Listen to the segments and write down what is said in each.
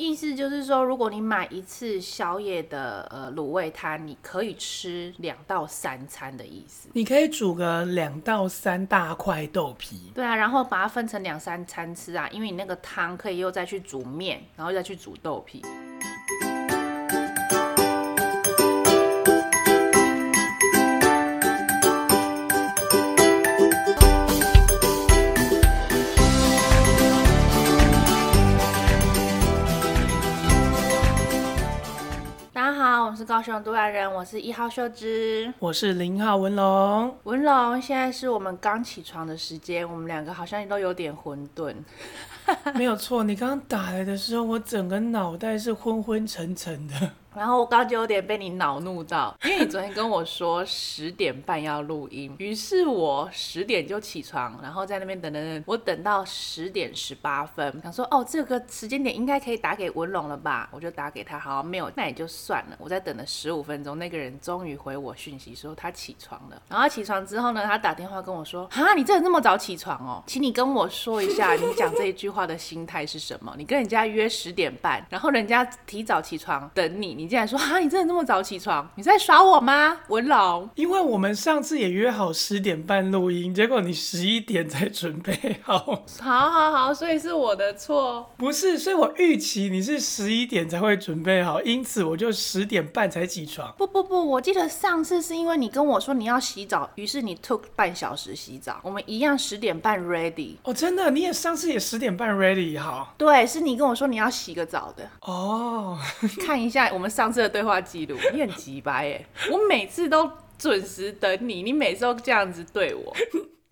意思就是说，如果你买一次宵夜的呃卤味摊，你可以吃两到三餐的意思。你可以煮个两到三大块豆皮。对啊，然后把它分成两三餐吃啊，因为你那个汤可以又再去煮面，然后再去煮豆皮。是高雄都来人，我是一号秀芝，我是零号文龙。文龙，现在是我们刚起床的时间，我们两个好像都有点混沌。没有错，你刚刚打来的时候，我整个脑袋是昏昏沉沉的。然后我刚刚就有点被你恼怒到，因为你昨天跟我说十点半要录音，于是我十点就起床，然后在那边等等等，我等到十点十八分，想说哦，这个时间点应该可以打给文龙了吧？我就打给他，好，没有，那也就算了。我在等了十五分钟，那个人终于回我讯息说他起床了。然后起床之后呢，他打电话跟我说，哈，你真的那么早起床哦？请你跟我说一下，你讲这一句话的心态是什么？你跟人家约十点半，然后人家提早起床等你。你竟然说啊，你真的这么早起床？你在耍我吗，文龙？因为我们上次也约好十点半录音，结果你十一点才准备好。好，好，好，所以是我的错。不是，所以我预期你是十一点才会准备好，因此我就十点半才起床。不不不，我记得上次是因为你跟我说你要洗澡，于是你 took 半小时洗澡。我们一样十点半 ready。哦，真的，你也上次也十点半 ready 好。对，是你跟我说你要洗个澡的。哦，看一下我们上次的。对话记录，你很急白？耶，我每次都准时等你，你每次都这样子对我。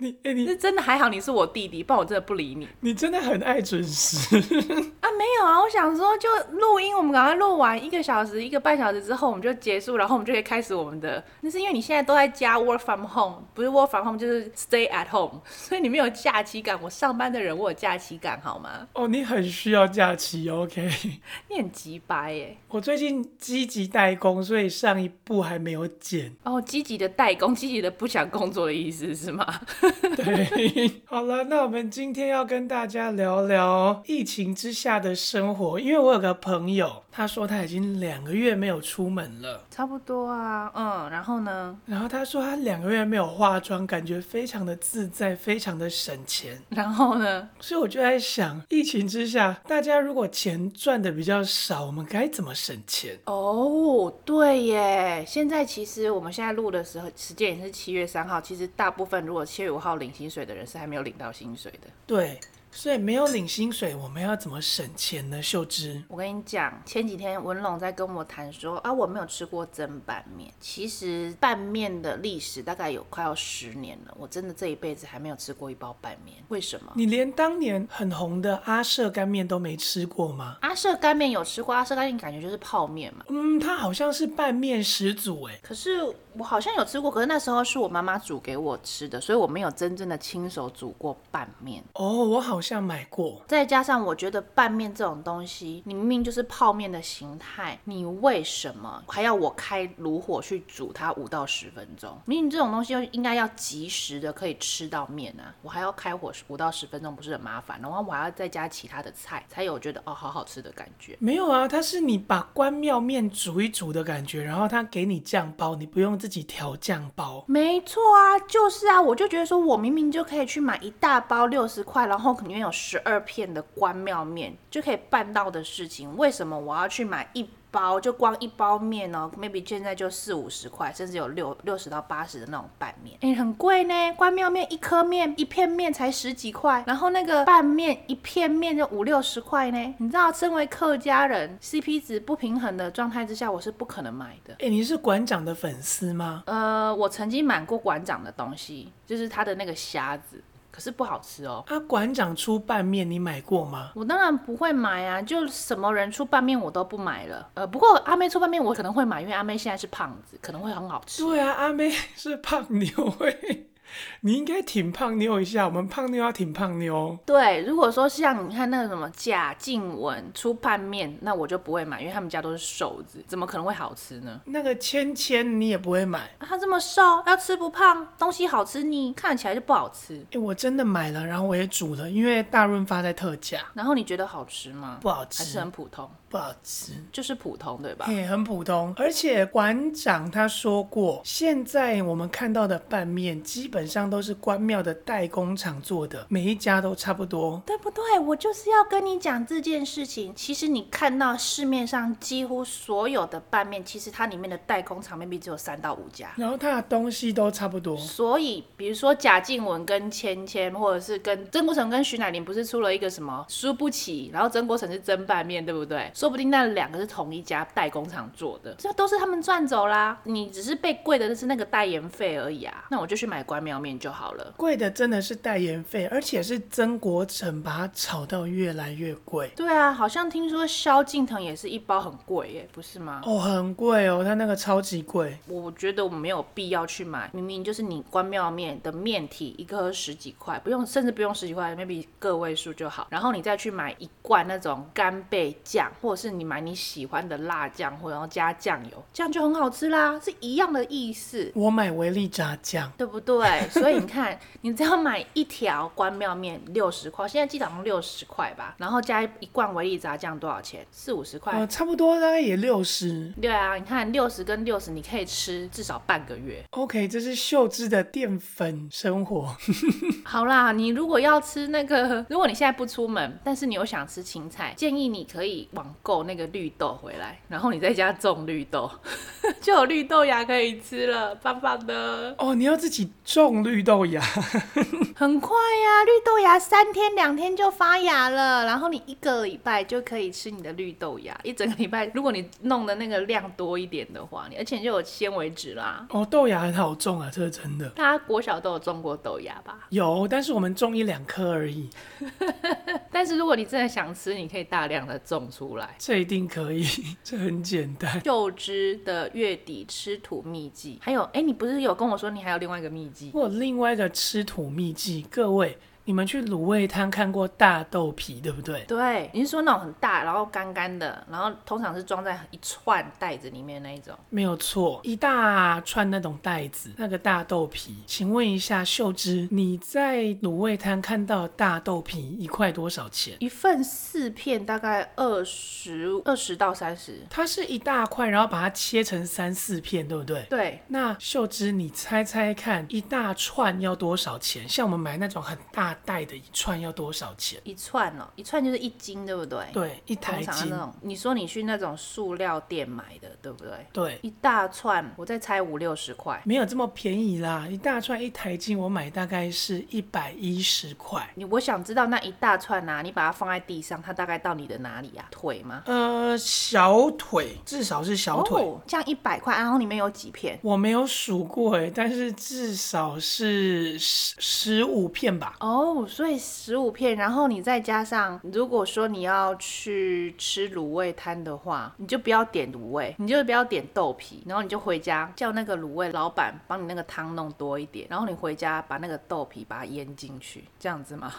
你哎，你是真的还好，你是我弟弟，不然我真的不理你。你真的很爱准时 啊？没有啊，我想说就录音，我们赶快录完一个小时、一个半小时之后，我们就结束，然后我们就可以开始我们的。那是因为你现在都在家 work from home，不是 work from home 就是 stay at home，所以你没有假期感。我上班的人，我有假期感，好吗？哦，你很需要假期，OK？你很急白耶。我最近积极代工，所以上一步还没有剪。哦，积极的代工，积极的不想工作的意思是吗？对，好了，那我们今天要跟大家聊聊疫情之下的生活，因为我有个朋友，他说他已经两个月没有出门了，差不多啊，嗯，然后呢？然后他说他两个月没有化妆，感觉非常的自在，非常的省钱。然后呢？所以我就在想，疫情之下，大家如果钱赚的比较少，我们该怎么省钱？哦，对耶，现在其实我们现在录的时候，时间也是七月三号，其实大部分如果七月五号领薪水的人是还没有领到薪水的。对。所以没有领薪水，我们要怎么省钱呢？秀芝，我跟你讲，前几天文龙在跟我谈说啊，我没有吃过蒸拌面。其实拌面的历史大概有快要十年了，我真的这一辈子还没有吃过一包拌面。为什么？你连当年很红的阿舍干面都没吃过吗？阿舍干面有吃过，阿舍干面感觉就是泡面嘛。嗯，它好像是拌面始祖哎。可是我好像有吃过，可是那时候是我妈妈煮给我吃的，所以我没有真正的亲手煮过拌面。哦，我好。像买过，再加上我觉得拌面这种东西，你明明就是泡面的形态，你为什么还要我开炉火去煮它五到十分钟？明明这种东西又应该要及时的可以吃到面啊，我还要开火五到十分钟，不是很麻烦？然后我还要再加其他的菜，才有觉得哦好好吃的感觉。没有啊，它是你把关庙面煮一煮的感觉，然后它给你酱包，你不用自自己调酱包。没错啊，就是啊，我就觉得说我明明就可以去买一大包六十块，然后。里面有十二片的关庙面就可以办到的事情，为什么我要去买一包？就光一包面哦，maybe 现在就四五十块，甚至有六六十到八十的那种拌面，哎，很贵呢。关庙面一颗面一片面才十几块，然后那个拌面一片面就五六十块呢。你知道，身为客家人，CP 值不平衡的状态之下，我是不可能买的。哎，你是馆长的粉丝吗？呃，我曾经买过馆长的东西，就是他的那个虾子。可是不好吃哦。啊，馆长出拌面，你买过吗？我当然不会买啊，就什么人出拌面我都不买了。呃，不过阿妹出拌面我可能会买，因为阿妹现在是胖子，可能会很好吃。对啊，阿妹是胖，你会 你应该挺胖妞一下，我们胖妞要挺胖妞。对，如果说像你看那个什么贾静雯出拌面，那我就不会买，因为他们家都是瘦子，怎么可能会好吃呢？那个芊芊你也不会买，啊、他这么瘦，要吃不胖，东西好吃你，看起来就不好吃。哎，我真的买了，然后我也煮了，因为大润发在特价。然后你觉得好吃吗？不好吃，还是很普通？不好吃，就是普通，对吧？嘿，很普通。而且馆长他说过，现在我们看到的拌面基本上都是关庙的代工厂做的，每一家都差不多，对不对？我就是要跟你讲这件事情。其实你看到市面上几乎所有的拌面，其实它里面的代工厂 maybe 只有三到五家，然后它的东西都差不多。所以，比如说贾静雯跟芊芊，或者是跟曾国成跟徐乃麟，不是出了一个什么输不起，然后曾国成是蒸拌面，对不对？说不定那两个是同一家代工厂做的，这都是他们赚走啦。你只是被贵的是那个代言费而已啊。那我就去买关庙面就好了。贵的真的是代言费，而且是曾国城把它炒到越来越贵。对啊，好像听说萧敬腾也是一包很贵耶，不是吗？哦，很贵哦，他那个超级贵。我觉得我没有必要去买，明明就是你关庙面的面体一颗十几块，不用，甚至不用十几块，maybe 个位数就好。然后你再去买一罐那种干贝酱，或者是你买你喜欢的辣酱，或者加酱油，这样就很好吃啦，是一样的意思。我买维力炸酱，对不对？所以你看，你只要买一条关庙面六十块，现在记得好像六十块吧，然后加一罐维力炸酱多少钱？四五十块。呃，差不多大概也六十。对啊，你看六十跟六十，你可以吃至少半个月。OK，这是秀芝的淀粉生活。好啦，你如果要吃那个，如果你现在不出门，但是你又想吃青菜，建议你可以网购那个绿豆回来，然后你在家种绿豆，就有绿豆芽可以吃了，棒棒的。哦，你要自己种绿豆芽，很快呀，绿豆芽三天两天就发芽了，然后你一个礼拜就可以吃你的绿豆芽，一整个礼拜，如果你弄的那个量多一点的话，你而且你就有纤维质啦。哦，豆芽很好种啊，这是真的。大家国小都有种过豆芽吧？有，但是我们种一两颗而已。但是如果你真的想吃，你可以大量的种出来，这一定可以，这很简单。幼枝的月底吃土秘籍，还有，哎，你不是有跟我说你还有另外一个秘籍？我有另外一个吃土秘籍，各位。你们去卤味摊看过大豆皮，对不对？对，你是说那种很大，然后干干的，然后通常是装在一串袋子里面那一种？没有错，一大串那种袋子，那个大豆皮。请问一下秀芝，你在卤味摊看到大豆皮一块多少钱？一份四片，大概二十二十到三十。它是一大块，然后把它切成三四片，对不对？对。那秀芝，你猜猜看，一大串要多少钱？像我们买那种很大。带的一串要多少钱？一串哦，一串就是一斤，对不对？对，一台斤。那种，你说你去那种塑料店买的，对不对？对，一大串，我再猜五六十块，没有这么便宜啦。一大串一台斤，我买大概是一百一十块。你我想知道那一大串啊，你把它放在地上，它大概到你的哪里啊？腿吗？呃，小腿，至少是小腿。哦，这样一百块，然后里面有几片？我没有数过哎，但是至少是十十五片吧。哦。所以十五片，然后你再加上，如果说你要去吃卤味摊的话，你就不要点卤味，你就不要点豆皮，然后你就回家叫那个卤味老板帮你那个汤弄多一点，然后你回家把那个豆皮把它腌进去，这样子吗？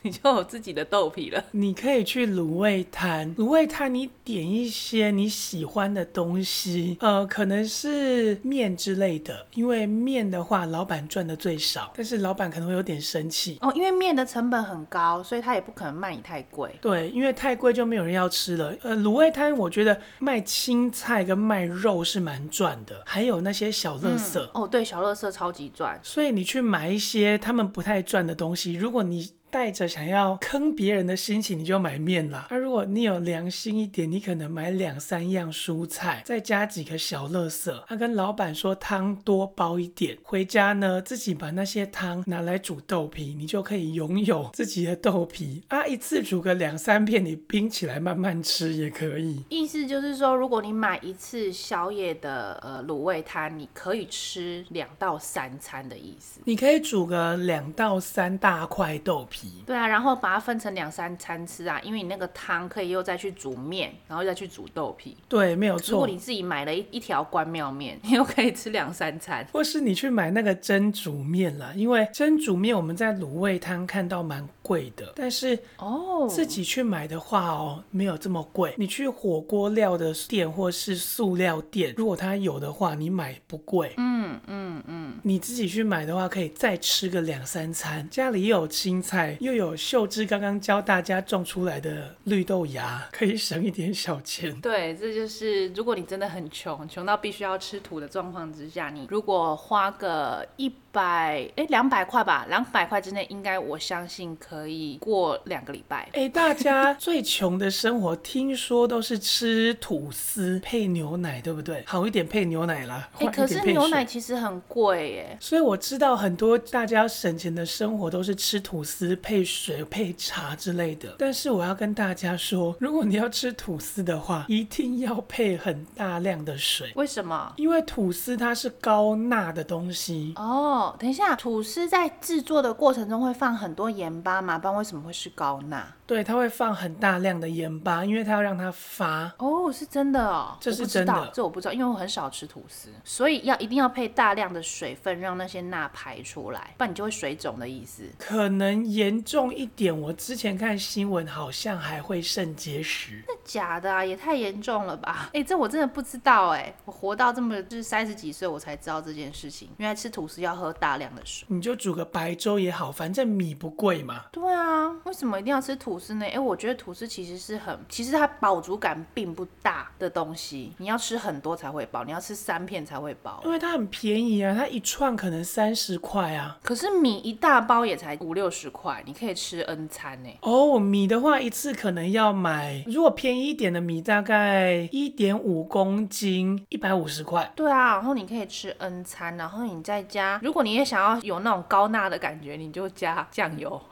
你就有自己的豆皮了。你可以去卤味摊，卤味摊你点一些你喜欢的东西，呃，可能是面之类的，因为面的话老板赚的最少，但是老板可能会有点生气哦，因为面的成本很高，所以他也不可能卖你太贵。对，因为太贵就没有人要吃了。呃，卤味摊我觉得卖青菜跟卖肉是蛮赚的，还有那些小垃圾。嗯、哦，对，小垃圾超级赚。所以你去买一些他们不太赚的东西，如果你带着想要坑别人的心情，你就买面啦。那、啊、如果你有良心一点，你可能买两三样蔬菜，再加几个小垃圾。他、啊、跟老板说汤多包一点，回家呢自己把那些汤拿来煮豆皮，你就可以拥有自己的豆皮啊。一次煮个两三片，你冰起来慢慢吃也可以。意思就是说，如果你买一次宵夜的呃卤味摊，你可以吃两到三餐的意思。你可以煮个两到三大块豆皮。皮。对啊，然后把它分成两三餐吃啊，因为你那个汤可以又再去煮面，然后再去煮豆皮。对，没有错。如果你自己买了一一条关庙面，你又可以吃两三餐。或是你去买那个蒸煮面了，因为蒸煮面我们在卤味摊看到蛮贵的，但是哦，自己去买的话哦，没有这么贵。你去火锅料的店或是塑料店，如果它有的话，你买不贵。嗯嗯嗯。你自己去买的话，可以再吃个两三餐。家里又有青菜，又有秀芝刚刚教大家种出来的绿豆芽，可以省一点小钱。对，这就是如果你真的很穷，穷到必须要吃土的状况之下，你如果花个一。百哎，两百块吧，两百块之内应该我相信可以过两个礼拜。哎，大家最穷的生活，听说都是吃吐司配牛奶，对不对？好一点配牛奶啦。哎，可是牛奶其实很贵耶。所以我知道很多大家省钱的生活都是吃吐司配水配茶之类的。但是我要跟大家说，如果你要吃吐司的话，一定要配很大量的水。为什么？因为吐司它是高钠的东西哦。哦，等一下，吐司在制作的过程中会放很多盐巴嘛？不然为什么会是高钠？对，它会放很大量的盐巴，因为它要让它发。哦，是真的哦，这是真的，这我不知道，因为我很少吃吐司，所以要一定要配大量的水分，让那些钠排出来，不然你就会水肿的意思。可能严重一点，我之前看新闻好像还会肾结石。假的啊，也太严重了吧？哎，这我真的不知道哎，我活到这么就是三十几岁，我才知道这件事情。原来吃吐司要喝大量的水。你就煮个白粥也好，反正米不贵嘛。对啊，为什么一定要吃吐司？呢，哎，我觉得吐司其实是很，其实它饱足感并不大的东西。你要吃很多才会饱，你要吃三片才会饱。因为它很便宜啊，它一串可能三十块啊。可是米一大包也才五六十块，你可以吃 N 餐呢。哦，米的话一次可能要买，如果便宜一点的米大概一点五公斤，一百五十块。对啊，然后你可以吃 N 餐，然后你再加，如果你也想要有那种高钠的感觉，你就加酱油。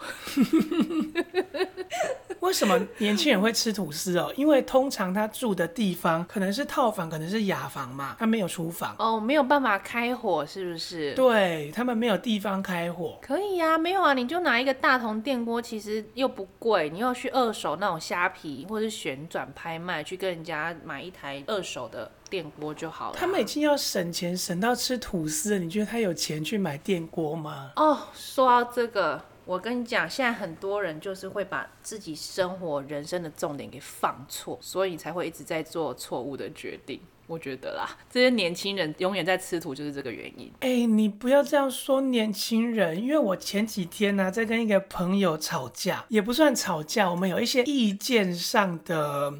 为什么年轻人会吃吐司哦？因为通常他住的地方可能是套房，可能是雅房嘛，他没有厨房哦，没有办法开火，是不是？对，他们没有地方开火。可以呀、啊，没有啊，你就拿一个大铜电锅，其实又不贵，你要去二手那种虾皮或者是旋转拍卖，去跟人家买一台二手的电锅就好了。他们已经要省钱省到吃吐司了，你觉得他有钱去买电锅吗？哦，说到这个。我跟你讲，现在很多人就是会把自己生活人生的重点给放错，所以才会一直在做错误的决定。我觉得啦，这些年轻人永远在吃土，就是这个原因。哎、欸，你不要这样说年轻人，因为我前几天呢、啊、在跟一个朋友吵架，也不算吵架，我们有一些意见上的，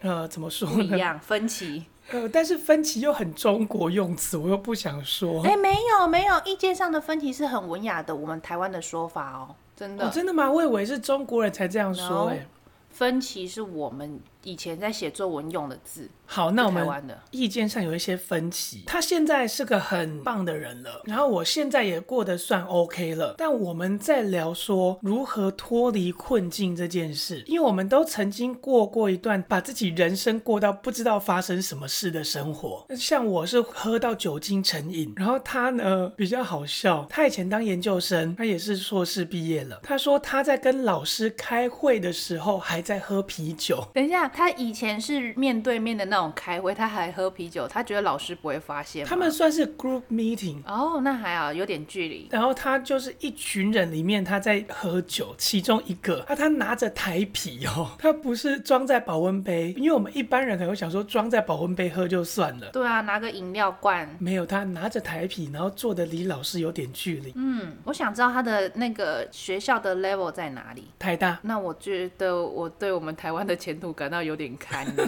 呃，怎么说呢？不一样，分歧。呃，但是分歧又很中国用词，我又不想说。哎、欸，没有没有，意见上的分歧是很文雅的，我们台湾的说法哦，真的。哦，真的吗？我以为是中国人才这样说哎。分歧是我们以前在写作文用的字。好，那我们意见上有一些分歧。他现在是个很棒的人了，然后我现在也过得算 OK 了。但我们在聊说如何脱离困境这件事，因为我们都曾经过过一段把自己人生过到不知道发生什么事的生活。像我是喝到酒精成瘾，然后他呢比较好笑，他以前当研究生，他也是硕士毕业了。他说他在跟老师开会的时候还在喝啤酒。等一下，他以前是面对面的那。种开会，他还喝啤酒，他觉得老师不会发现。他们算是 group meeting 哦，那还好，有点距离。然后他就是一群人里面他在喝酒，其中一个啊，他拿着台啤哦，他不是装在保温杯，因为我们一般人可能会想说装在保温杯喝就算了。对啊，拿个饮料罐。没有，他拿着台啤，然后坐的离老师有点距离。嗯，我想知道他的那个学校的 level 在哪里？台大。那我觉得我对我们台湾的前途感到有点堪忧。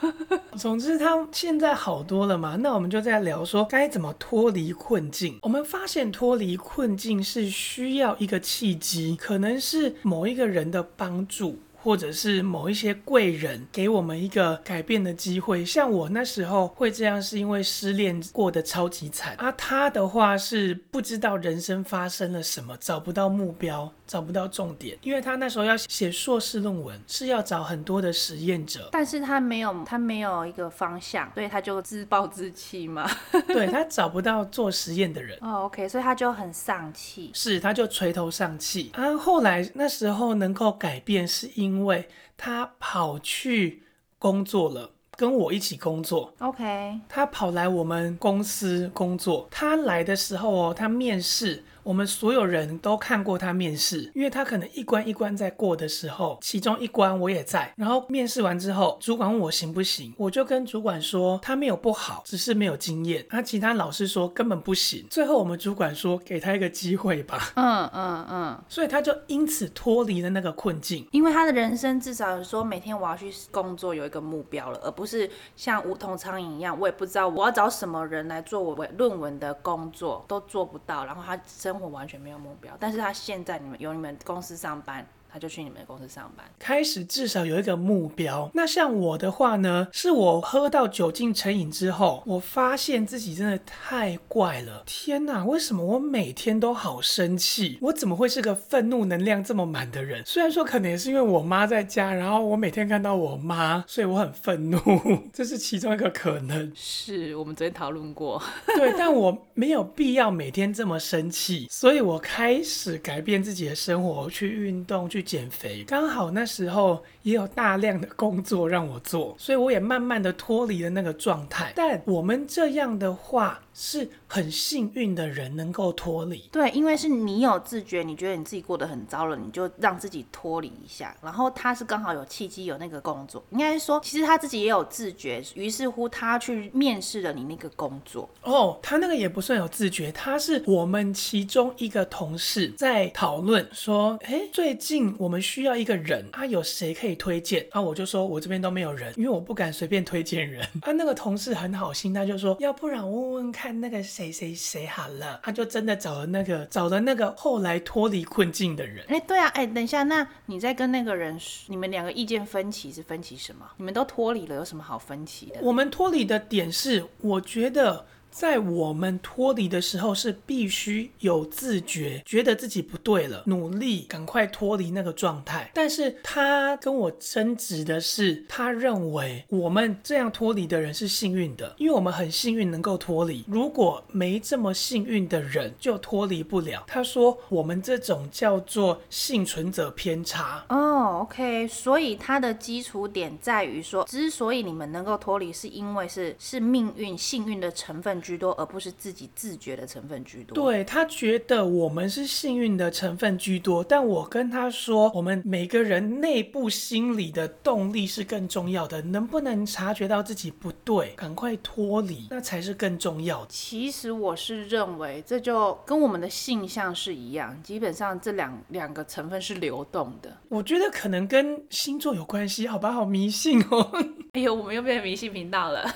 总之，他现在好多了嘛。那我们就在聊说该怎么脱离困境。我们发现脱离困境是需要一个契机，可能是某一个人的帮助。或者是某一些贵人给我们一个改变的机会。像我那时候会这样，是因为失恋过得超级惨啊。他的话是不知道人生发生了什么，找不到目标，找不到重点，因为他那时候要写硕士论文，是要找很多的实验者，但是他没有，他没有一个方向，所以他就自暴自弃嘛。对，他找不到做实验的人。哦，OK，所以他就很丧气，是，他就垂头丧气啊。后来那时候能够改变，是因为他跑去工作了。跟我一起工作，OK。他跑来我们公司工作。他来的时候哦，他面试。我们所有人都看过他面试，因为他可能一关一关在过的时候，其中一关我也在。然后面试完之后，主管问我行不行，我就跟主管说他没有不好，只是没有经验。他其他老师说根本不行。最后我们主管说给他一个机会吧。嗯嗯嗯。所以他就因此脱离了那个困境，因为他的人生至少说每天我要去工作有一个目标了，而不是像无头苍蝇一样，我也不知道我要找什么人来做我论文的工作都做不到，然后他生。我完全没有目标，但是他现在你们有你们公司上班。他就去你们的公司上班，开始至少有一个目标。那像我的话呢，是我喝到酒精成瘾之后，我发现自己真的太怪了。天哪，为什么我每天都好生气？我怎么会是个愤怒能量这么满的人？虽然说可能也是因为我妈在家，然后我每天看到我妈，所以我很愤怒，这是其中一个可能。是我们昨天讨论过，对，但我没有必要每天这么生气，所以我开始改变自己的生活，去运动，去。减肥，刚好那时候也有大量的工作让我做，所以我也慢慢的脱离了那个状态。但我们这样的话，是很幸运的人能够脱离，对，因为是你有自觉，你觉得你自己过得很糟了，你就让自己脱离一下。然后他是刚好有契机有那个工作，应该是说其实他自己也有自觉，于是乎他去面试了你那个工作。哦，他那个也不算有自觉，他是我们其中一个同事在讨论说，哎，最近我们需要一个人啊，有谁可以推荐？啊，我就说我这边都没有人，因为我不敢随便推荐人。啊，那个同事很好心，他就说，要不然问问看。看那个谁谁谁好了，他就真的找了那个找了那个后来脱离困境的人。哎，对啊，哎，等一下，那你在跟那个人，你们两个意见分歧是分歧什么？你们都脱离了，有什么好分歧的？我们脱离的点是，我觉得。在我们脱离的时候，是必须有自觉，觉得自己不对了，努力赶快脱离那个状态。但是他跟我争执的是，他认为我们这样脱离的人是幸运的，因为我们很幸运能够脱离。如果没这么幸运的人，就脱离不了。他说我们这种叫做幸存者偏差。哦，OK，所以他的基础点在于说，之所以你们能够脱离，是因为是是命运幸运的成分居多，而不是自己自觉的成分居多。对，他觉得我们是幸运的成分居多，但我跟他说，我们每个人内部心理的动力是更重要的。能不能察觉到自己不对，赶快脱离，那才是更重要的。其实我是认为，这就跟我们的性向是一样，基本上这两两个成分是流动的。我觉得可能跟星座有关系，好吧？好迷信哦。哎呦，我们又变成迷信频道了。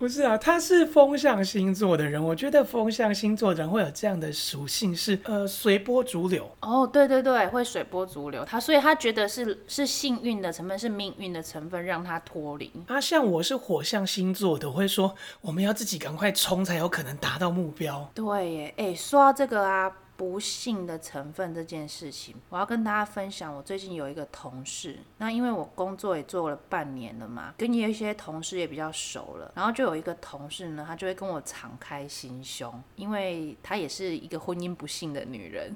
不是啊，他是风象星座的人，我觉得风象星座的人会有这样的属性是，是呃随波逐流。哦，对对对，会随波逐流。他所以他觉得是是幸运的成分，是命运的成分让他脱离。啊，像我是火象星座的，我会说我们要自己赶快冲，才有可能达到目标。对耶，哎，说到这个啊。不幸的成分这件事情，我要跟大家分享。我最近有一个同事，那因为我工作也做了半年了嘛，跟有一些同事也比较熟了，然后就有一个同事呢，他就会跟我敞开心胸，因为他也是一个婚姻不幸的女人。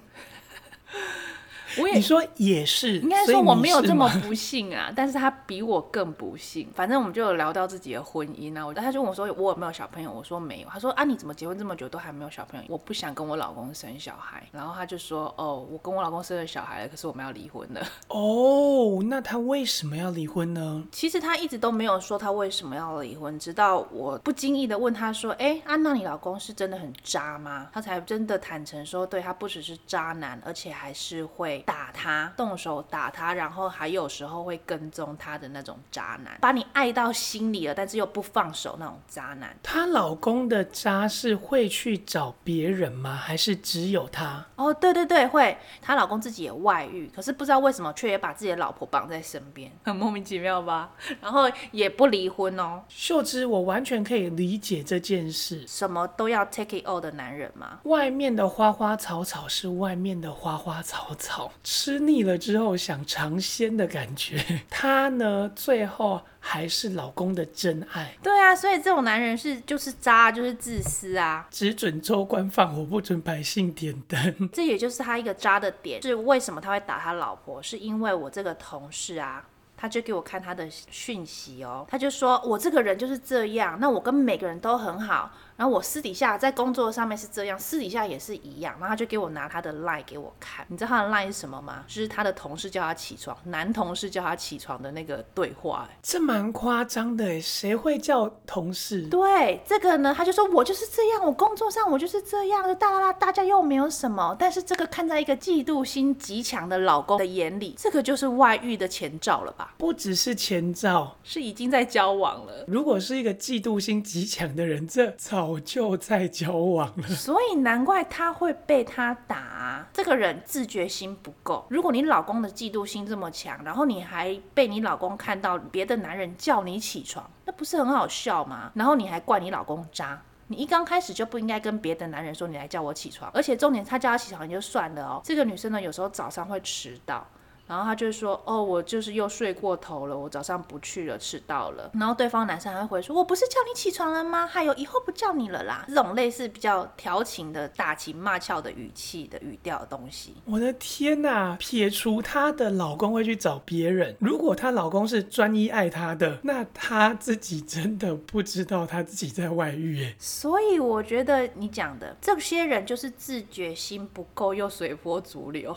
我也你说也是，应该说我没有这么不幸啊，但是他比我更不幸。反正我们就有聊到自己的婚姻啊，我他就问我说我有没有小朋友，我说没有。他说啊，你怎么结婚这么久都还没有小朋友？我不想跟我老公生小孩。然后他就说哦，我跟我老公生了小孩了，可是我们要离婚了。哦，那他为什么要离婚呢？其实他一直都没有说他为什么要离婚，直到我不经意的问他说，哎，安娜，你老公是真的很渣吗？他才真的坦诚说，对，他不只是渣男，而且还是会。打他，动手打他，然后还有时候会跟踪他的那种渣男，把你爱到心里了，但是又不放手那种渣男。她老公的渣是会去找别人吗？还是只有他？哦，对对对，会。她老公自己也外遇，可是不知道为什么却也把自己的老婆绑在身边，很莫名其妙吧？然后也不离婚哦。秀芝，我完全可以理解这件事。什么都要 take it all 的男人吗？外面的花花草草是外面的花花草草，吃腻了之后想尝鲜的感觉。他呢，最后还是老公的真爱。对啊，所以这种男人是就是渣，就是自私啊，只准州官放火，不准百姓点灯。这也就是他一个渣的点，是为什么他会打他老婆？是因为我这个同事啊。他就给我看他的讯息哦，他就说我这个人就是这样，那我跟每个人都很好。然后我私底下在工作上面是这样，私底下也是一样。然后他就给我拿他的 line 给我看，你知道他的 line 是什么吗？就是他的同事叫他起床，男同事叫他起床的那个对话。这蛮夸张的，谁会叫同事？对，这个呢，他就说我就是这样，我工作上我就是这样的，大啦啦，大家又没有什么。但是这个看在一个嫉妒心极强的老公的眼里，这个就是外遇的前兆了吧？不只是前兆，是已经在交往了。如果是一个嫉妒心极强的人，这早就在交往了，所以难怪他会被他打。这个人自觉心不够。如果你老公的嫉妒心这么强，然后你还被你老公看到别的男人叫你起床，那不是很好笑吗？然后你还怪你老公渣，你一刚开始就不应该跟别的男人说你来叫我起床。而且重点，他叫他起床也就算了哦。这个女生呢，有时候早上会迟到。然后他就说：“哦，我就是又睡过头了，我早上不去了，迟到了。”然后对方男生还会回说：“我不是叫你起床了吗？还有以后不叫你了啦。”这种类似比较调情的打情骂俏的语气的语调的东西。我的天哪！撇除她的老公会去找别人，如果她老公是专一爱她的，那她自己真的不知道她自己在外遇耶。所以我觉得你讲的这些人就是自觉心不够，又随波逐流。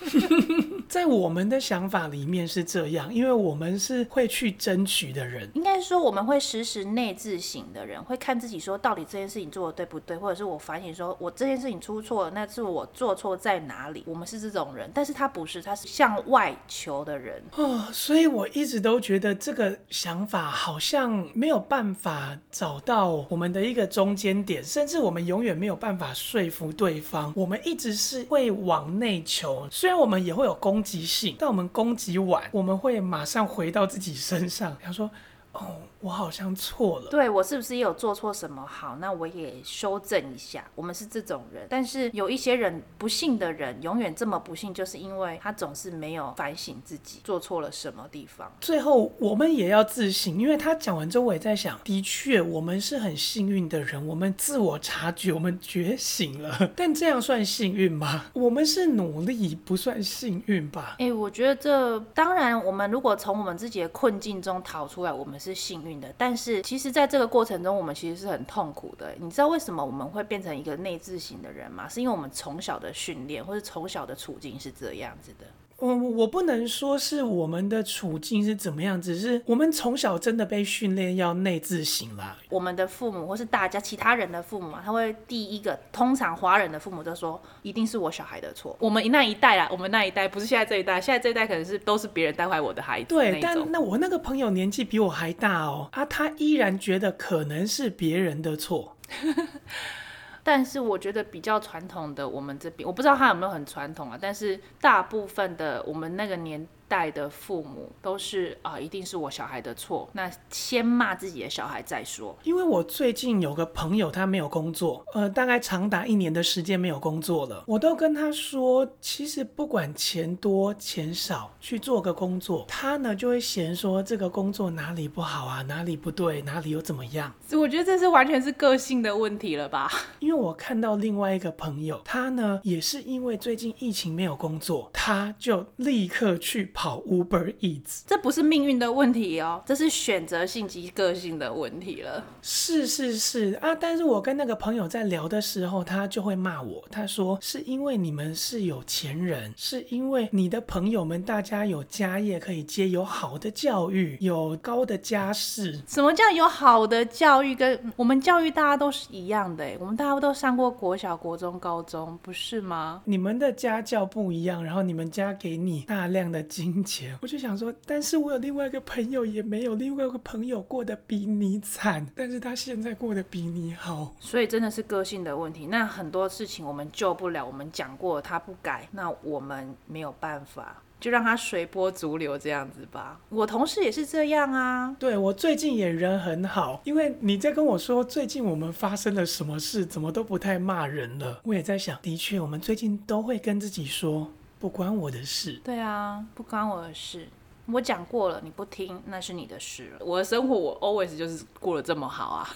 在我们的想法里面是这样，因为我们是会去争取的人。应该说，我们会时时内自省的人，会看自己说，到底这件事情做的对不对，或者是我反省说，我这件事情出错了，那是我做错在哪里？我们是这种人，但是他不是，他是向外求的人。哦，所以我一直都觉得这个想法好像没有办法找到我们的一个中间点，甚至我们永远没有办法说服对方。我们一直是会往内求。虽然我们也会有攻击性，但我们攻击完，我们会马上回到自己身上。他说，哦。我好像错了，对，我是不是也有做错什么？好，那我也修正一下。我们是这种人，但是有一些人不幸的人，永远这么不幸，就是因为他总是没有反省自己做错了什么地方。最后我们也要自省，因为他讲完之后，我也在想，的确我们是很幸运的人，我们自我察觉，我们觉醒了。但这样算幸运吗？我们是努力，不算幸运吧？哎，我觉得这当然，我们如果从我们自己的困境中逃出来，我们是幸运。但是，其实，在这个过程中，我们其实是很痛苦的。你知道为什么我们会变成一个内置型的人吗？是因为我们从小的训练，或者从小的处境是这样子的。我我不能说是我们的处境是怎么样，只是我们从小真的被训练要内自省啦。我们的父母或是大家其他人的父母，他会第一个，通常华人的父母都说，一定是我小孩的错。我们那一代啦，我们那一代不是现在这一代，现在这一代可能是都是别人带坏我的孩子。对，但那我那个朋友年纪比我还大哦，啊，他依然觉得可能是别人的错。但是我觉得比较传统的，我们这边我不知道他有没有很传统啊，但是大部分的我们那个年代的父母都是啊，一定是我小孩的错。那先骂自己的小孩再说。因为我最近有个朋友，他没有工作，呃，大概长达一年的时间没有工作了。我都跟他说，其实不管钱多钱少，去做个工作，他呢就会嫌说这个工作哪里不好啊，哪里不对，哪里又怎么样。我觉得这是完全是个性的问题了吧？因为我看到另外一个朋友，他呢也是因为最近疫情没有工作，他就立刻去跑。跑 Uber Eats。这不是命运的问题哦，这是选择性及个性的问题了。是是是啊，但是我跟那个朋友在聊的时候，他就会骂我，他说是因为你们是有钱人，是因为你的朋友们大家有家业可以接，有好的教育，有高的家世。什么叫有好的教育？跟我们教育大家都是一样的，我们大家都上过国小、国中、高中，不是吗？你们的家教不一样，然后你们家给你大量的金钱，我就想说，但是我有另外一个朋友也没有，另外一个朋友过得比你惨，但是他现在过得比你好，所以真的是个性的问题。那很多事情我们救不了，我们讲过他不改，那我们没有办法。就让他随波逐流这样子吧。我同事也是这样啊。对，我最近也人很好，因为你在跟我说最近我们发生了什么事，怎么都不太骂人了。我也在想，的确，我们最近都会跟自己说不关我的事。对啊，不关我的事。我讲过了，你不听，那是你的事了。我的生活我 always 就是过得这么好啊。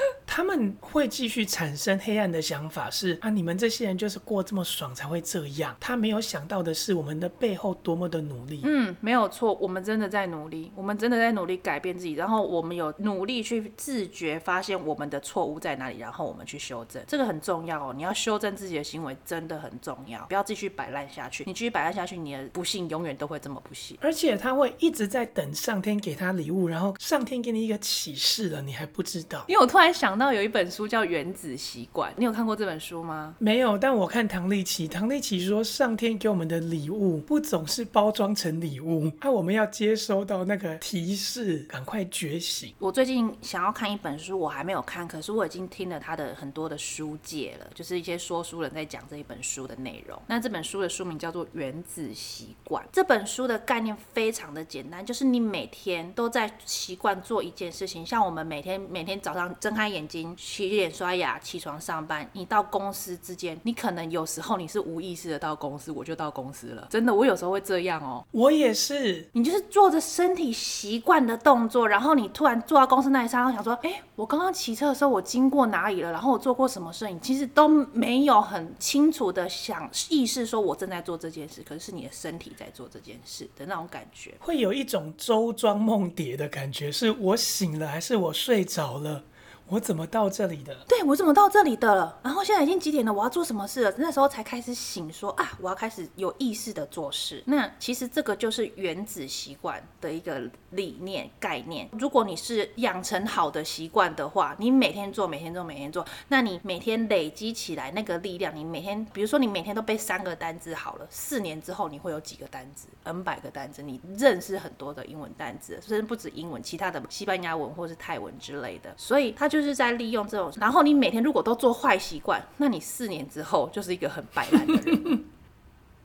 他们会继续产生黑暗的想法是，是啊，你们这些人就是过这么爽才会这样。他没有想到的是，我们的背后多么的努力。嗯，没有错，我们真的在努力，我们真的在努力改变自己，然后我们有努力去自觉发现我们的错误在哪里，然后我们去修正，这个很重要哦。你要修正自己的行为真的很重要，不要继续摆烂下去。你继续摆烂下去，你的不幸永远都会这么不幸。而且他会一直在等上天给他礼物，然后上天给你一个启示了，你还不知道。因为我突然想到。有一本书叫《原子习惯》，你有看过这本书吗？没有，但我看唐立奇，唐立奇说上天给我们的礼物不总是包装成礼物，那、啊、我们要接收到那个提示，赶快觉醒。我最近想要看一本书，我还没有看，可是我已经听了他的很多的书介了，就是一些说书人在讲这一本书的内容。那这本书的书名叫做《原子习惯》，这本书的概念非常的简单，就是你每天都在习惯做一件事情，像我们每天每天早上睁开眼睛。洗脸刷牙，起床上班。你到公司之间，你可能有时候你是无意识的到公司，我就到公司了。真的，我有时候会这样哦。我也是。你就是做着身体习惯的动作，然后你突然坐到公司那一刹那，想说，哎，我刚刚骑车的时候，我经过哪里了？然后我做过什么事情？其实都没有很清楚的想意识说我正在做这件事，可是是你的身体在做这件事的那种感觉，会有一种周庄梦蝶的感觉，是我醒了还是我睡着了？我怎么到这里的？对，我怎么到这里的了？然后现在已经几点了？我要做什么事了？那时候才开始醒说，啊，我要开始有意识的做事。那其实这个就是原子习惯的一个理念概念。如果你是养成好的习惯的话，你每天做，每天做，每天做，那你每天累积起来那个力量，你每天，比如说你每天都背三个单字好了，四年之后你会有几个单字？N 百个单字，你认识很多的英文单字，甚至不止英文，其他的西班牙文或是泰文之类的。所以它就。就是在利用这种，然后你每天如果都做坏习惯，那你四年之后就是一个很摆烂的人。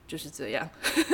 就是这样，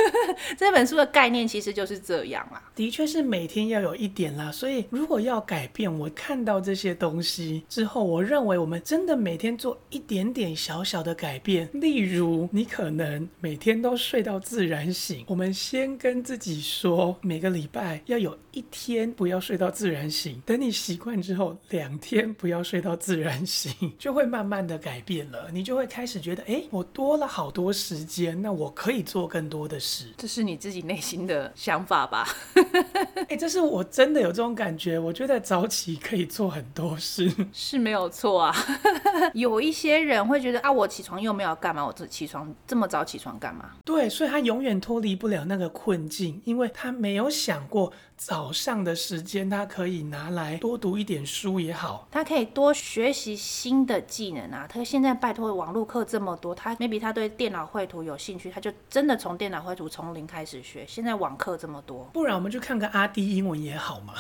这本书的概念其实就是这样啊。的确是每天要有一点啦，所以如果要改变，我看到这些东西之后，我认为我们真的每天做一点点小小的改变。例如，你可能每天都睡到自然醒，我们先跟自己说，每个礼拜要有一天不要睡到自然醒。等你习惯之后，两天不要睡到自然醒，就会慢慢的改变了。你就会开始觉得，哎，我多了好多时间，那我。可以做更多的事，这是你自己内心的想法吧？哎、欸，这是我真的有这种感觉。我觉得早起可以做很多事，是没有错啊。有一些人会觉得啊，我起床又没有干嘛，我这起床这么早起床干嘛？对，所以他永远脱离不了那个困境，因为他没有想过早上的时间，他可以拿来多读一点书也好，他可以多学习新的技能啊。他现在拜托网络课这么多，他 maybe 他对电脑绘图有兴趣，他就。真的从电脑绘图从零开始学，现在网课这么多，不然我们就看个阿迪英文也好嘛，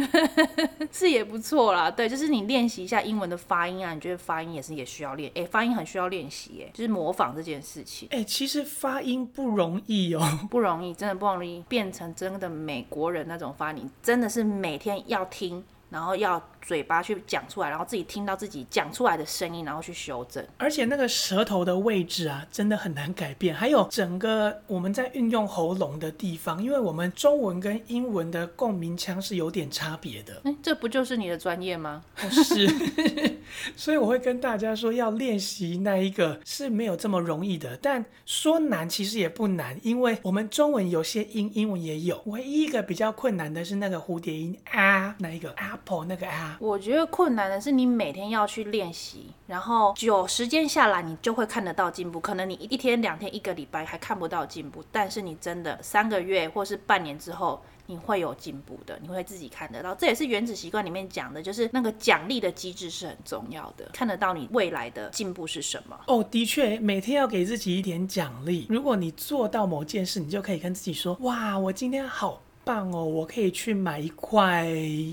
是也不错啦。对，就是你练习一下英文的发音啊，你觉得发音也是也需要练，哎、欸，发音很需要练习，哎，就是模仿这件事情。哎、欸，其实发音不容易哦，不容易，真的不容易，变成真的美国人那种发音，真的是每天要听。然后要嘴巴去讲出来，然后自己听到自己讲出来的声音，然后去修正。而且那个舌头的位置啊，真的很难改变。还有整个我们在运用喉咙的地方，因为我们中文跟英文的共鸣腔是有点差别的。嗯，这不就是你的专业吗？是，所以我会跟大家说，要练习那一个是没有这么容易的。但说难其实也不难，因为我们中文有些音，英文也有。唯一一个比较困难的是那个蝴蝶音啊，那一个 apple 那个啊。我觉得困难的是你每天要去练习，然后久时间下来，你就会看得到进步。可能你一天、两天、一个礼拜还看不到进步，但是你真的三个月或是半年之后，你会有进步的，你会自己看得到。这也是原子习惯里面讲的，就是那个奖励的机制是很重要的，看得到你未来的进步是什么。哦，的确，每天要给自己一点奖励。如果你做到某件事，你就可以跟自己说：哇，我今天好。棒哦！我可以去买一块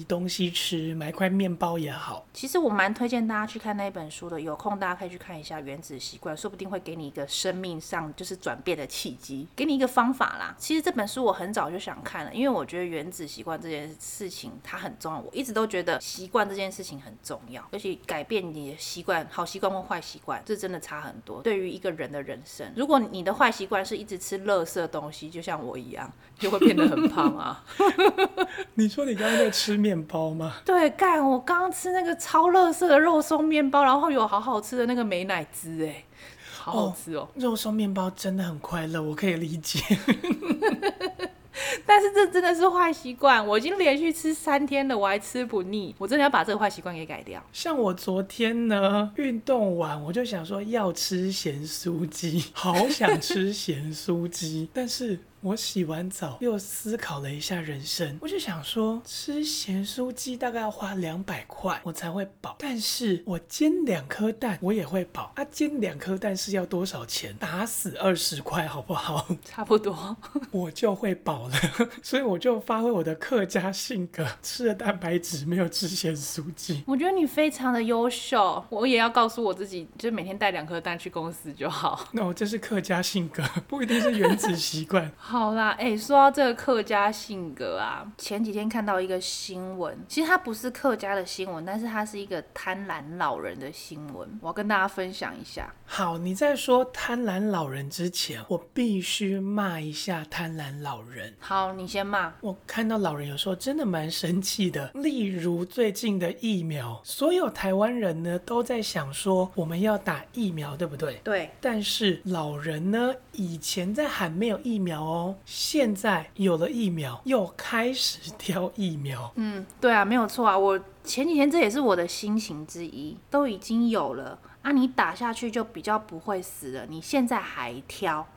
东西吃，买一块面包也好。其实我蛮推荐大家去看那本书的，有空大家可以去看一下《原子习惯》，说不定会给你一个生命上就是转变的契机，给你一个方法啦。其实这本书我很早就想看了，因为我觉得原子习惯这件事情它很重要。我一直都觉得习惯这件事情很重要，尤其改变你的习惯，好习惯或坏习惯，这真的差很多。对于一个人的人生，如果你的坏习惯是一直吃垃圾东西，就像我一样，就会变得很胖。啊！你说你刚刚在吃面包吗？对，干！我刚刚吃那个超垃圾的肉松面包，然后有好好吃的那个美乃滋，哎，好好吃哦！肉松面包真的很快乐，我可以理解。但是这真的是坏习惯，我已经连续吃三天了，我还吃不腻，我真的要把这个坏习惯给改掉。像我昨天呢，运动完我就想说要吃咸酥鸡，好想吃咸酥鸡，但是。我洗完澡又思考了一下人生，我就想说，吃咸酥鸡大概要花两百块我才会饱，但是我煎两颗蛋我也会饱。啊，煎两颗蛋是要多少钱？打死二十块好不好？差不多，我就会饱了。所以我就发挥我的客家性格，吃了蛋白质，没有吃咸酥鸡。我觉得你非常的优秀，我也要告诉我自己，就每天带两颗蛋去公司就好。那 我这是客家性格，不一定是原子习惯。好啦，哎、说到这个客家性格啊，前几天看到一个新闻，其实它不是客家的新闻，但是它是一个贪婪老人的新闻，我要跟大家分享一下。好，你在说贪婪老人之前，我必须骂一下贪婪老人。好，你先骂。我看到老人有时候真的蛮生气的，例如最近的疫苗，所有台湾人呢都在想说我们要打疫苗，对不对？对。但是老人呢，以前在喊没有疫苗哦。现在有了疫苗，又开始挑疫苗。嗯，对啊，没有错啊。我前几天这也是我的心情之一，都已经有了啊，你打下去就比较不会死了。你现在还挑？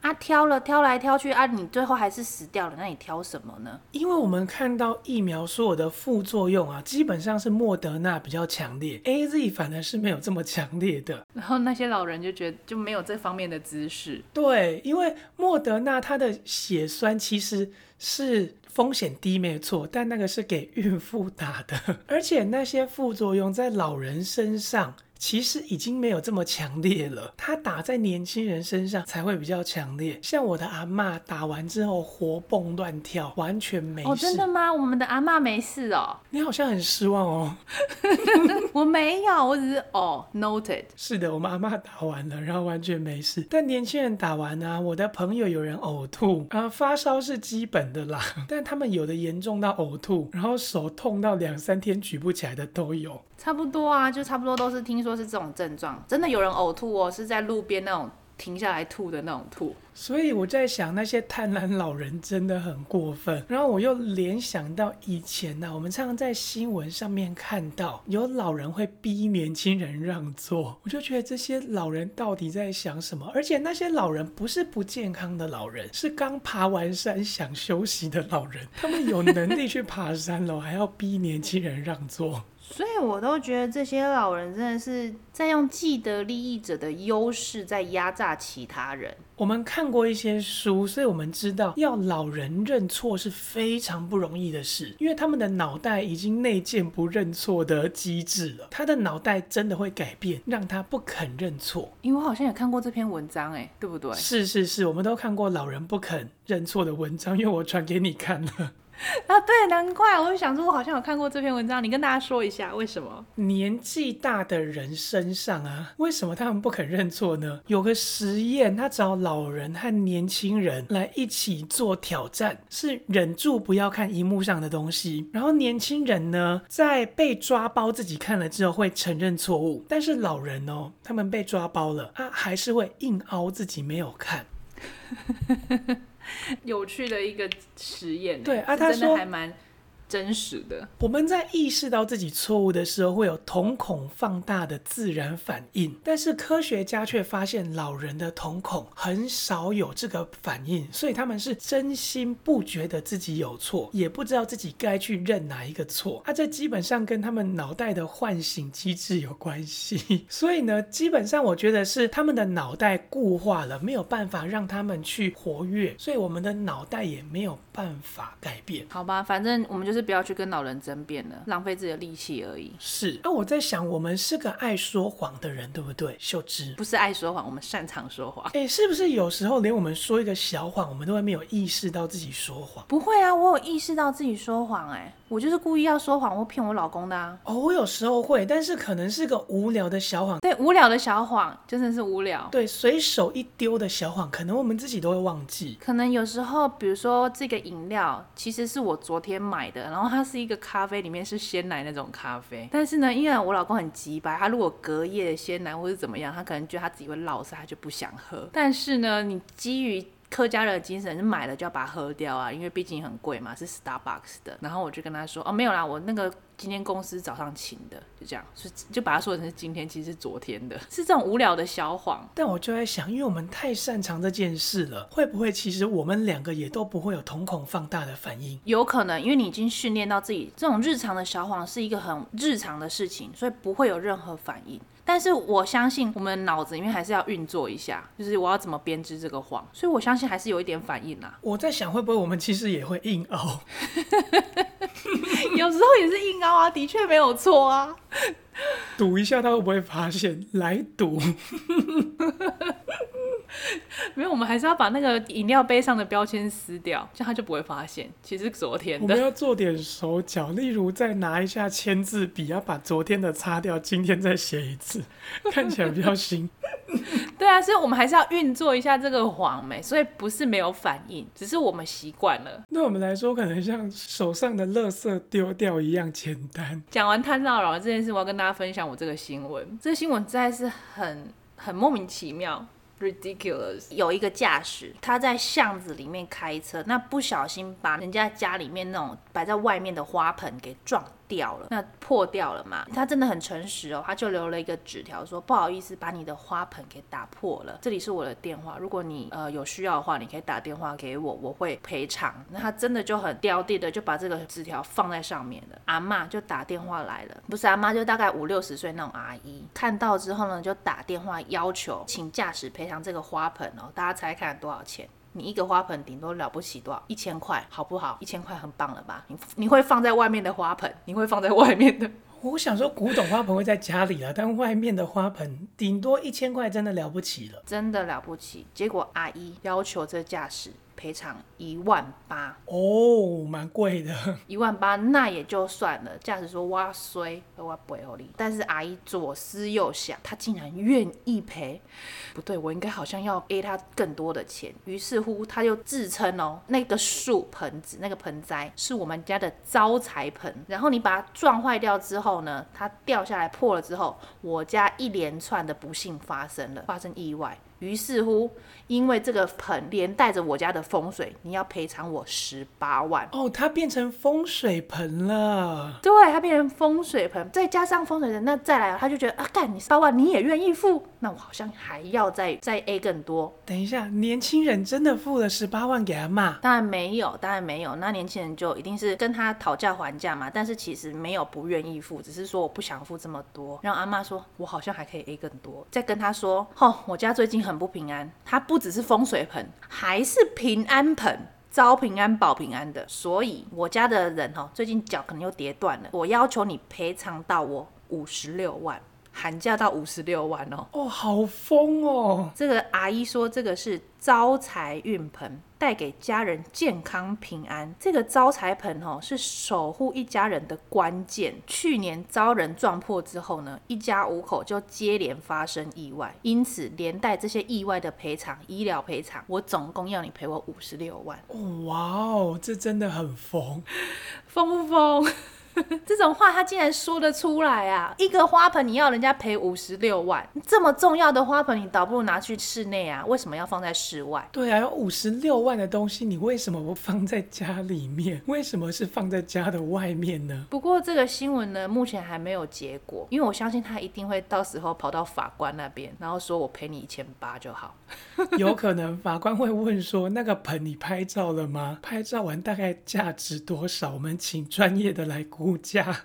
啊，挑了挑来挑去啊，你最后还是死掉了。那你挑什么呢？因为我们看到疫苗所有的副作用啊，基本上是莫德纳比较强烈，AZ 反而是没有这么强烈的。然后那些老人就觉得就没有这方面的知识。对，因为莫德纳它的血栓其实是风险低，没错，但那个是给孕妇打的，而且那些副作用在老人身上。其实已经没有这么强烈了，它打在年轻人身上才会比较强烈。像我的阿嬷打完之后活蹦乱跳，完全没事。哦，真的吗？我们的阿嬷没事哦。你好像很失望哦。我没有，我只是哦，noted。是的，我们阿嬷打完了，然后完全没事。但年轻人打完呢、啊，我的朋友有人呕吐啊，发烧是基本的啦，但他们有的严重到呕吐，然后手痛到两三天举不起来的都有。差不多啊，就差不多都是听说是这种症状，真的有人呕吐哦，是在路边那种停下来吐的那种吐。所以我在想，那些贪婪老人真的很过分。然后我又联想到以前呢、我们常常在新闻上面看到有老人会逼年轻人让座，我就觉得这些老人到底在想什么？而且那些老人不是不健康的老人，是刚爬完山想休息的老人，他们有能力去爬山了，还要逼年轻人让座。所以，我都觉得这些老人真的是在用既得利益者的优势在压榨其他人。我们看过一些书，所以我们知道要老人认错是非常不容易的事，因为他们的脑袋已经内建不认错的机制了。他的脑袋真的会改变，让他不肯认错。因为我好像也看过这篇文章，哎，对不对？是是是，我们都看过老人不肯认错的文章，因为我传给你看了。啊，对，难怪我就想说，我好像有看过这篇文章，你跟大家说一下为什么？年纪大的人身上啊，为什么他们不肯认错呢？有个实验，他找老人和年轻人来一起做挑战，是忍住不要看荧幕上的东西。然后年轻人呢，在被抓包自己看了之后会承认错误，但是老人哦，他们被抓包了，他还是会硬凹自己没有看。有趣的一个实验，对啊，他说还蛮。真实的，我们在意识到自己错误的时候，会有瞳孔放大的自然反应。但是科学家却发现，老人的瞳孔很少有这个反应，所以他们是真心不觉得自己有错，也不知道自己该去认哪一个错。啊，这基本上跟他们脑袋的唤醒机制有关系。所以呢，基本上我觉得是他们的脑袋固化了，没有办法让他们去活跃，所以我们的脑袋也没有办法改变。好吧，反正我们就是。不要去跟老人争辩了，浪费自己的力气而已。是，那、啊、我在想，我们是个爱说谎的人，对不对？秀芝不是爱说谎，我们擅长说谎。哎，是不是有时候连我们说一个小谎，我们都会没有意识到自己说谎？不会啊，我有意识到自己说谎、欸，哎。我就是故意要说谎或骗我老公的啊！哦，我有时候会，但是可能是个无聊的小谎。对，无聊的小谎真的是无聊。对，随手一丢的小谎，可能我们自己都会忘记。可能有时候，比如说这个饮料其实是我昨天买的，然后它是一个咖啡，里面是鲜奶那种咖啡。但是呢，因为我老公很急吧，他如果隔夜的鲜奶或是怎么样，他可能觉得他自己会老，所以，他就不想喝。但是呢，你基于客家人的精神是买了就要把它喝掉啊，因为毕竟很贵嘛，是 Starbucks 的。然后我就跟他说，哦，没有啦，我那个今天公司早上请的，就这样，就就把它说成是今天，其实是昨天的，是这种无聊的小谎。但我就在想，因为我们太擅长这件事了，会不会其实我们两个也都不会有瞳孔放大的反应？有可能，因为你已经训练到自己这种日常的小谎是一个很日常的事情，所以不会有任何反应。但是我相信我们脑子里面还是要运作一下，就是我要怎么编织这个谎，所以我相信还是有一点反应啦。我在想会不会我们其实也会硬凹，有时候也是硬凹啊，的确没有错啊。赌一下他会不会发现？来赌。没有，我们还是要把那个饮料杯上的标签撕掉，这样他就不会发现，其实昨天的。我们要做点手脚，例如再拿一下签字笔，要把昨天的擦掉，今天再写一次，看起来比较新。对啊，所以我们还是要运作一下这个谎没，所以不是没有反应，只是我们习惯了。对我们来说，可能像手上的垃圾丢掉一样简单。讲完贪骚扰这件事，我要跟大家分享我这个新闻。这个新闻实在是很很莫名其妙。Ridiculous！有一个驾驶，他在巷子里面开车，那不小心把人家家里面那种摆在外面的花盆给撞掉了，那破掉了嘛？他真的很诚实哦，他就留了一个纸条说：“不好意思，把你的花盆给打破了。这里是我的电话，如果你呃有需要的话，你可以打电话给我，我会赔偿。”那他真的就很刁地的就把这个纸条放在上面了。阿嬷就打电话来了，不是阿嬷，就大概五六十岁那种阿姨，看到之后呢，就打电话要求请驾驶赔偿这个花盆哦。大家猜看多少钱？你一个花盆顶多了不起多少？一千块，好不好？一千块很棒了吧？你你会放在外面的花盆，你会放在外面的。我想说，古董花盆会在家里啊，但外面的花盆顶多一千块，真的了不起了，真的了不起。结果阿姨要求这驾驶。赔偿一万八哦，蛮贵的。一万八那也就算了，驾驶说哇衰，我不会理。但是阿姨左思右想，她竟然愿意赔，不对，我应该好像要 A 她更多的钱。于是乎，她就自称哦，那个树盆子那个盆栽是我们家的招财盆，然后你把它撞坏掉之后呢，它掉下来破了之后，我家一连串的不幸发生了，发生意外。于是乎，因为这个盆连带着我家的风水，你要赔偿我十八万哦。它变成风水盆了。对，它变成风水盆，再加上风水人，那再来，他就觉得啊，干你十八万，你也愿意付？那我好像还要再再 A 更多。等一下，年轻人真的付了十八万给阿妈？当然没有，当然没有。那年轻人就一定是跟他讨价还价嘛。但是其实没有不愿意付，只是说我不想付这么多。让阿妈说，我好像还可以 A 更多。再跟他说，哦，我家最近很不平安，它不只是风水盆，还是平安盆，招平安保平安的。所以我家的人哈，最近脚可能又跌断了，我要求你赔偿到我五十六万。喊价到五十六万哦。哦，好疯哦！这个阿姨说，这个是招财运盆，带给家人健康平安。这个招财盆哦，是守护一家人的关键。去年遭人撞破之后呢，一家五口就接连发生意外，因此连带这些意外的赔偿、医疗赔偿，我总共要你赔我五十六万。哦，哇哦，这真的很疯，疯不疯？这种话他竟然说得出来啊！一个花盆你要人家赔五十六万，这么重要的花盆，你倒不如拿去室内啊？为什么要放在室外？对啊，有五十六万的东西，你为什么不放在家里面？为什么是放在家的外面呢？不过这个新闻呢，目前还没有结果，因为我相信他一定会到时候跑到法官那边，然后说我赔你一千八就好。有可能法官会问说，那个盆你拍照了吗？拍照完大概价值多少？我们请专业的来估。物价，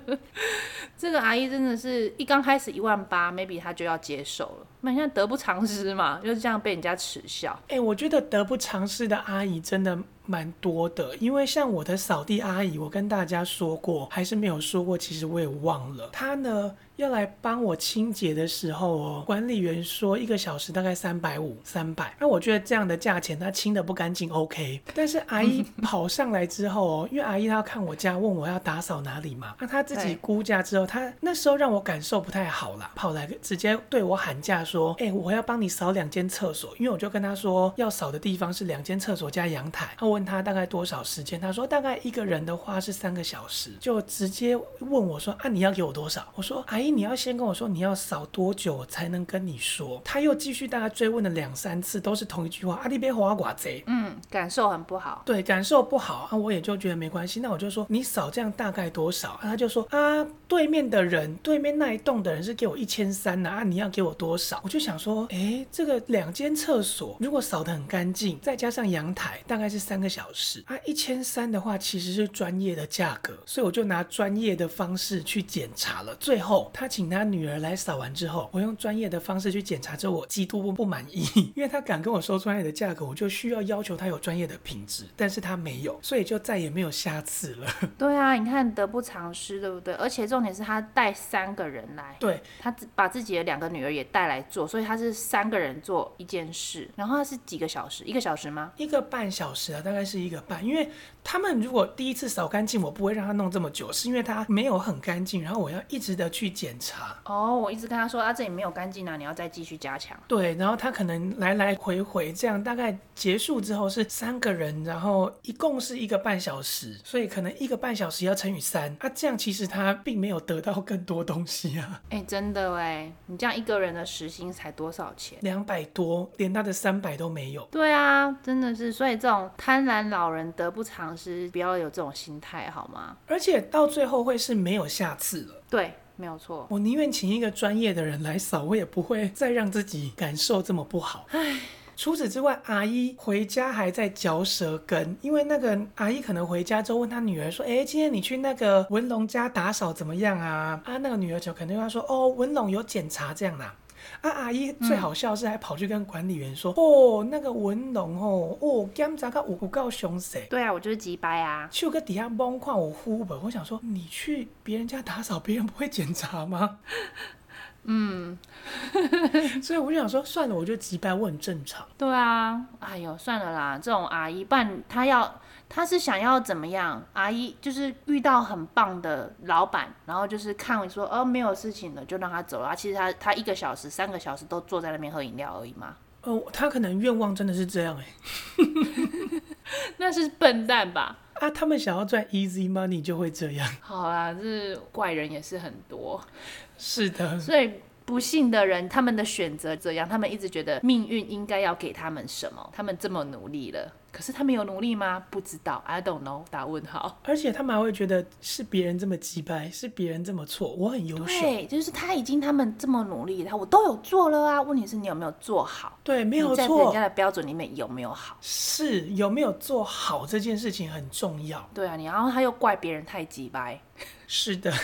这个阿姨真的是一刚开始一万八，maybe 她就要接受了。那现在得不偿失嘛，就是这样被人家耻笑。哎、欸，我觉得得不偿失的阿姨真的。蛮多的，因为像我的扫地阿姨，我跟大家说过，还是没有说过，其实我也忘了。她呢要来帮我清洁的时候哦，管理员说一个小时大概三百五，三百。那我觉得这样的价钱，她清得不干净，OK。但是阿姨跑上来之后哦，因为阿姨她要看我家，问我要打扫哪里嘛，那她自己估价之后，她那时候让我感受不太好啦，跑来直接对我喊价说：“哎、我要帮你扫两间厕所，因为我就跟她说要扫的地方是两间厕所加阳台。”问他大概多少时间？他说大概一个人的话是三个小时，就直接问我说啊，你要给我多少？我说阿姨，你要先跟我说你要扫多久，才能跟你说。他又继续大概追问了两三次，都是同一句话，阿弟别花寡贼。嗯，感受很不好。对，感受不好啊，我也就觉得没关系。那我就说你扫这样大概多少？啊、他就说啊，对面的人，对面那一栋的人是给我一千三呐，啊，你要给我多少？我就想说，哎，这个两间厕所如果扫得很干净，再加上阳台，大概是三个小时。啊，一千三的话其实是专业的价格，所以我就拿专业的方式去检查了。最后他请他女儿来扫完之后，我用专业的方式去检查之后，我极度不不满意，因为他敢跟我说专业的价格，我就需要要求他有专业的品质，但是他没有，所以就再也没有下次了。对啊，你看得不偿失，对不对？而且重点是他带三个人来，对，他把自己的两个女儿也带来做，所以他是三个人做一件事，然后他是几个小时？一个小时吗？一个半小时啊，大概该是一个半。因为他们如果第一次扫干净，我不会让他弄这么久，是因为他没有很干净，然后我要一直的去检查。哦，我一直跟他说啊，这里没有干净啊，你要再继续加强。对，然后他可能来来回回这样，大概结束之后是三个人，然后一共是一个半小时，所以可能一个半小时要乘以三，啊，这样其实他并没有得到更多东西啊。哎，真的哎，你这样一个人的时薪才多少钱？两百多，连他的三百都没有。对啊，真的是，所以这种贪婪老。老人得不偿失，不要有这种心态，好吗？而且到最后会是没有下次了。对，没有错。我宁愿请一个专业的人来扫，我也不会再让自己感受这么不好。唉，除此之外，阿姨回家还在嚼舌根，因为那个阿姨可能回家之后问她女儿说：“哎，今天你去那个文龙家打扫怎么样啊？”啊，那个女儿就肯定要说：“哦，文龙有检查这样啦。”啊，阿姨最好笑是还跑去跟管理员说：“嗯、哦，那个文龙哦，哦，检查个有够凶神。”对啊，我就是急掰啊。去个底下崩矿我呼吧，我想说，你去别人家打扫，别人不会检查吗？嗯，所以我就想说，算了，我就急掰，我很正常。对啊，哎呦，算了啦，这种阿姨办她要。他是想要怎么样？阿姨就是遇到很棒的老板，然后就是看说哦，没有事情了，就让他走了。其实他他一个小时、三个小时都坐在那边喝饮料而已嘛。哦，他可能愿望真的是这样哎。那是笨蛋吧？啊，他们想要赚 easy money 就会这样。好啦，这怪人也是很多。是的。所以。不幸的人，他们的选择这样，他们一直觉得命运应该要给他们什么，他们这么努力了，可是他们有努力吗？不知道，I don't know，打问号。而且他们还会觉得是别人这么机掰，是别人这么错，我很优秀。对，就是他已经他们这么努力，他我都有做了啊，问题是你有没有做好？对，没有错。在人家的标准里面有没有好？是有没有做好这件事情很重要。对啊，你然后他又怪别人太机掰。是的。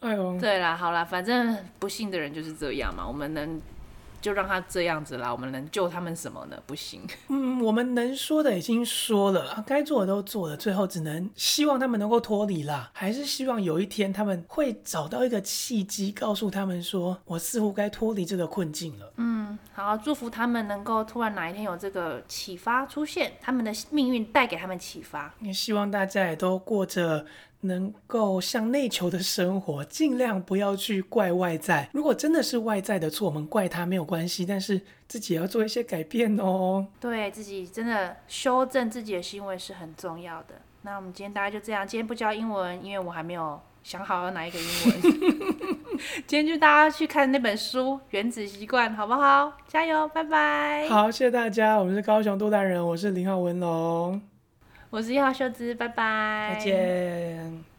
哎呦，对啦，好啦，反正不幸的人就是这样嘛，我们能就让他这样子啦。我们能救他们什么呢？不行。嗯，我们能说的已经说了，该做的都做了，最后只能希望他们能够脱离啦。还是希望有一天他们会找到一个契机，告诉他们说，我似乎该脱离这个困境了。嗯，好，祝福他们能够突然哪一天有这个启发出现，他们的命运带给他们启发。也希望大家也都过着。能够向内求的生活，尽量不要去怪外在。如果真的是外在的错，我们怪他没有关系，但是自己也要做一些改变哦。对，自己真的修正自己的行为是很重要的。那我们今天大家就这样，今天不教英文，因为我还没有想好要哪一个英文。今天就大家去看那本书《原子习惯》，好不好？加油，拜拜。好，谢谢大家。我们是高雄杜大人，我是林浩文龙。我是一号秀芝，拜拜，再见。